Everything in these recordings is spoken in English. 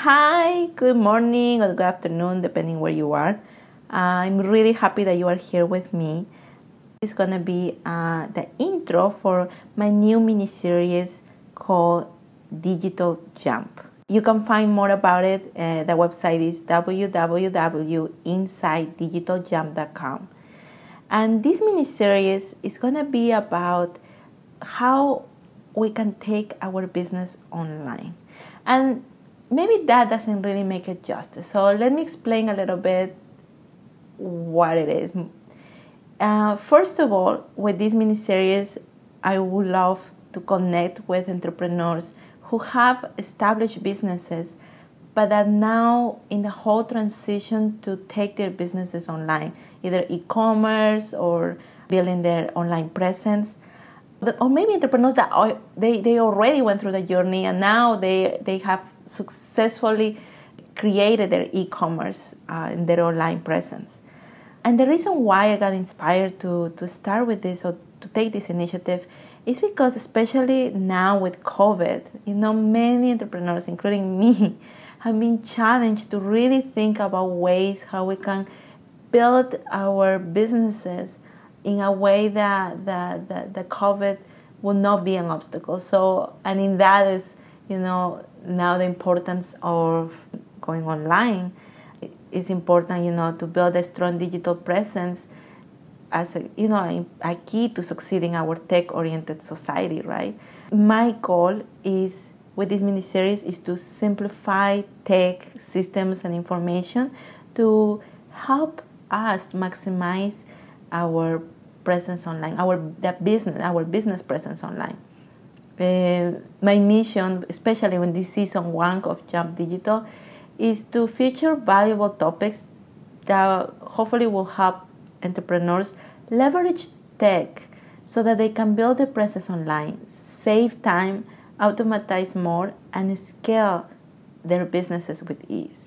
Hi, good morning or good afternoon, depending where you are. I'm really happy that you are here with me. It's gonna be uh, the intro for my new mini-series called Digital Jump. You can find more about it. Uh, the website is www.insideddigitaljump.com. And this mini-series is gonna be about how we can take our business online. And maybe that doesn't really make it justice. So let me explain a little bit what it is. Uh, first of all, with this mini series, I would love to connect with entrepreneurs who have established businesses but are now in the whole transition to take their businesses online, either e commerce or building their online presence. Or maybe entrepreneurs that they, they already went through the journey and now they, they have successfully created their e-commerce uh, and their online presence. And the reason why I got inspired to, to start with this or to take this initiative is because especially now with COVID, you know, many entrepreneurs, including me, have been challenged to really think about ways how we can build our businesses in a way that, that, that the COVID will not be an obstacle. So, and in that is, you know, now the importance of going online is important, you know, to build a strong digital presence as a, you know, a, a key to succeeding our tech-oriented society, right? My goal is with this mini series is to simplify tech systems and information to help us maximize our presence online, our the business, our business presence online. Uh, my mission, especially when this season one of Jump Digital, is to feature valuable topics that hopefully will help entrepreneurs leverage tech so that they can build a presence online, save time, automatize more, and scale their businesses with ease.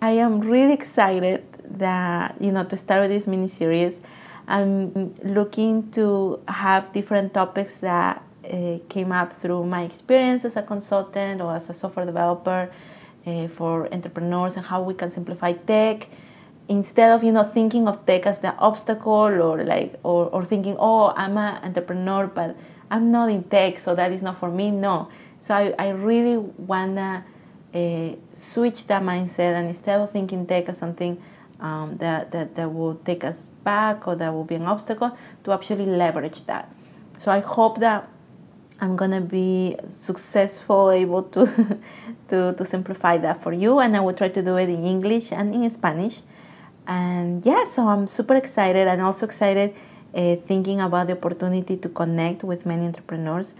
I am really excited that you know to start with this mini series. I'm looking to have different topics that uh, came up through my experience as a consultant or as a software developer uh, for entrepreneurs and how we can simplify tech. Instead of you know thinking of tech as the obstacle or like or, or thinking oh i'm an entrepreneur but i'm not in tech so that is not for me no. So i, I really wanna uh, switch that mindset and instead of thinking tech as something um, that, that that will take us back or that will be an obstacle to actually leverage that so i hope that I'm gonna be successful, able to, to, to simplify that for you, and I will try to do it in English and in Spanish. And yeah, so I'm super excited and also excited uh, thinking about the opportunity to connect with many entrepreneurs.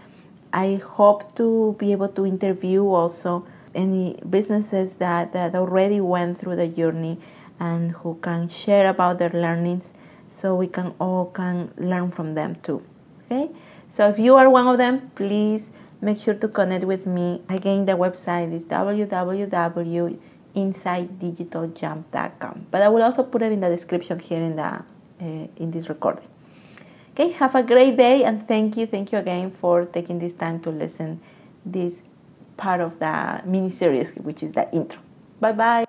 I hope to be able to interview also any businesses that, that already went through the journey and who can share about their learnings so we can all can learn from them too. Okay? So if you are one of them, please make sure to connect with me. Again, the website is www.insideddigitaljump.com. But I will also put it in the description here in the uh, in this recording. Okay, have a great day and thank you, thank you again for taking this time to listen this part of the mini series, which is the intro. Bye bye.